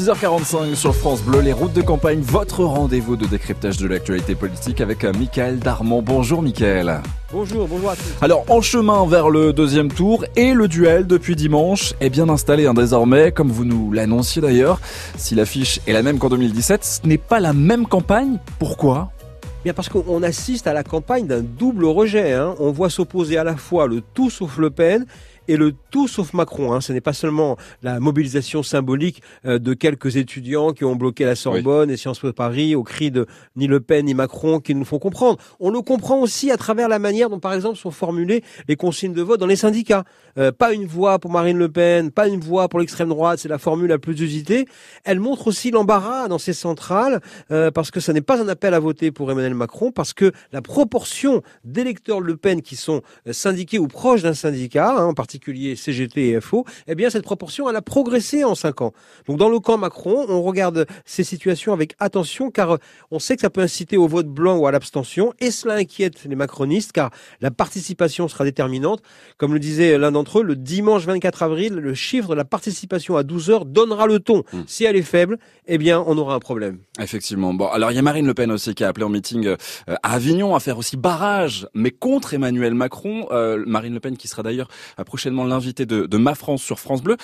6h45 sur France Bleu, les routes de campagne, votre rendez-vous de décryptage de l'actualité politique avec euh, Michael Darmon. Bonjour Michael. Bonjour, bonjour à tous. Alors en chemin vers le deuxième tour et le duel depuis dimanche est bien installé hein, désormais, comme vous nous l'annonciez d'ailleurs. Si l'affiche est la même qu'en 2017, ce n'est pas la même campagne. Pourquoi? Bien parce qu'on assiste à la campagne d'un double rejet. Hein. On voit s'opposer à la fois le tout sauf Le Pen et le tout sauf Macron. Hein. Ce n'est pas seulement la mobilisation symbolique euh, de quelques étudiants qui ont bloqué la Sorbonne et Sciences Po Paris au cri de ni Le Pen ni Macron qui nous font comprendre. On le comprend aussi à travers la manière dont, par exemple, sont formulées les consignes de vote dans les syndicats. Euh, pas une voix pour Marine Le Pen, pas une voix pour l'extrême droite, c'est la formule la plus usitée. Elle montre aussi l'embarras dans ces centrales euh, parce que ce n'est pas un appel à voter pour Emmanuel Macron, parce que la proportion d'électeurs Le Pen qui sont syndiqués ou proches d'un syndicat, hein, en particulier CGT et FO, eh bien cette proportion elle a progressé en cinq ans. Donc dans le camp Macron, on regarde ces situations avec attention car on sait que ça peut inciter au vote blanc ou à l'abstention et cela inquiète les macronistes car la participation sera déterminante. Comme le disait l'un d'entre eux, le dimanche 24 avril, le chiffre de la participation à 12 heures donnera le ton. Hmm. Si elle est faible, eh bien on aura un problème. Effectivement. Bon, alors il y a Marine Le Pen aussi qui a appelé en meeting euh, à Avignon à faire aussi barrage, mais contre Emmanuel Macron. Euh, Marine Le Pen qui sera d'ailleurs prochainement l'invité de, de Ma France sur France Bleu.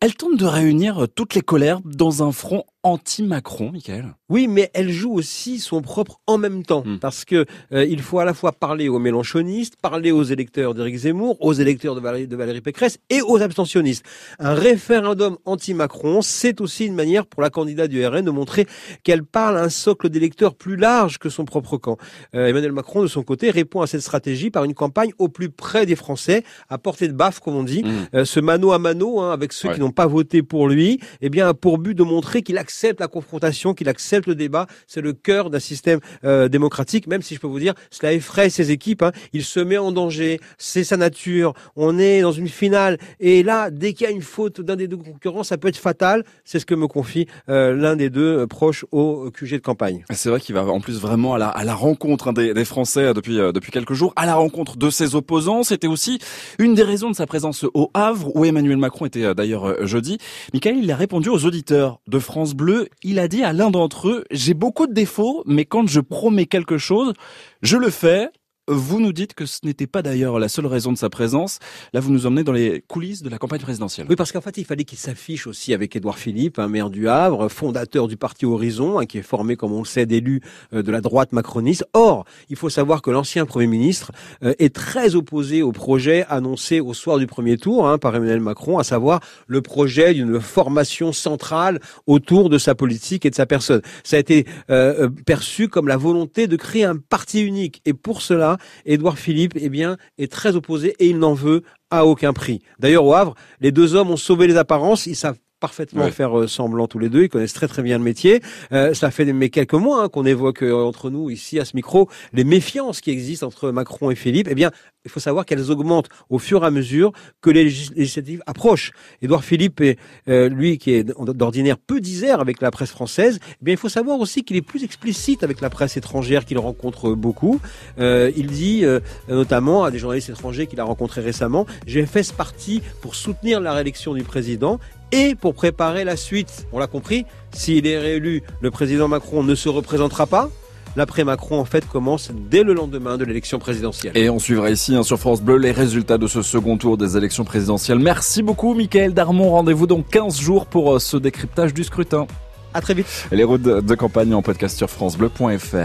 Elle tente de réunir toutes les colères dans un front anti-Macron, Michael Oui, mais elle joue aussi son propre en même temps, hmm. parce que euh, il faut à la fois parler aux mélanchonistes, parler aux électeurs d'Éric Zemmour, aux électeurs de Valérie, de Valérie Pécresse et aux abstentionnistes. Un référendum anti-Macron, c'est aussi une manière pour la candidate du RN de montrer qu'elle parle à un socle d'électeurs plus large que son propre camp. Euh, Emmanuel Macron, de son côté, répond à cette stratégie par une campagne au plus près des Français, à portée de baffe, comme on dit, hmm. euh, ce mano à mano hein, avec ceux qui n'ont pas voté pour lui, eh bien, a pour but de montrer qu'il accepte accepte la confrontation, qu'il accepte le débat. C'est le cœur d'un système euh, démocratique, même si je peux vous dire, cela effraie ses équipes. Hein. Il se met en danger, c'est sa nature. On est dans une finale. Et là, dès qu'il y a une faute d'un des deux concurrents, ça peut être fatal. C'est ce que me confie euh, l'un des deux euh, proches au QG de campagne. C'est vrai qu'il va en plus vraiment à la, à la rencontre hein, des, des, Français depuis, depuis quelques jours, à la rencontre de ses opposants. C'était aussi une des raisons de sa présence au Havre, où Emmanuel Macron était d'ailleurs jeudi. Michael, il a répondu aux auditeurs de France Bleu il a dit à l'un d'entre eux, j'ai beaucoup de défauts, mais quand je promets quelque chose, je le fais. Vous nous dites que ce n'était pas d'ailleurs la seule raison de sa présence. Là, vous nous emmenez dans les coulisses de la campagne présidentielle. Oui, parce qu'en fait, il fallait qu'il s'affiche aussi avec Édouard Philippe, un maire du Havre, fondateur du parti Horizon, hein, qui est formé, comme on le sait, d'élus euh, de la droite macroniste. Or, il faut savoir que l'ancien Premier ministre euh, est très opposé au projet annoncé au soir du premier tour hein, par Emmanuel Macron, à savoir le projet d'une formation centrale autour de sa politique et de sa personne. Ça a été euh, perçu comme la volonté de créer un parti unique. Et pour cela, Édouard Philippe, eh bien, est très opposé et il n'en veut à aucun prix. D'ailleurs, au Havre, les deux hommes ont sauvé les apparences. Ils savent parfaitement faire euh, semblant tous les deux. Ils connaissent très très bien le métier. Euh, ça fait mais quelques mois hein, qu'on évoque euh, entre nous ici à ce micro les méfiances qui existent entre Macron et Philippe. Eh bien, il faut savoir qu'elles augmentent au fur et à mesure que les législatives approchent. Édouard Philippe, est, lui qui est d'ordinaire peu disert avec la presse française, eh il faut savoir aussi qu'il est plus explicite avec la presse étrangère qu'il rencontre beaucoup. il dit notamment à des journalistes étrangers qu'il a rencontrés récemment, j'ai fait ce parti pour soutenir la réélection du président et pour préparer la suite. On l'a compris, s'il est réélu, le président Macron ne se représentera pas. L'après-Macron, en fait, commence dès le lendemain de l'élection présidentielle. Et on suivra ici hein, sur France Bleu les résultats de ce second tour des élections présidentielles. Merci beaucoup, Michael Darmon. Rendez-vous dans 15 jours pour euh, ce décryptage du scrutin. À très vite. Les routes de campagne en podcast sur FranceBleu.fr.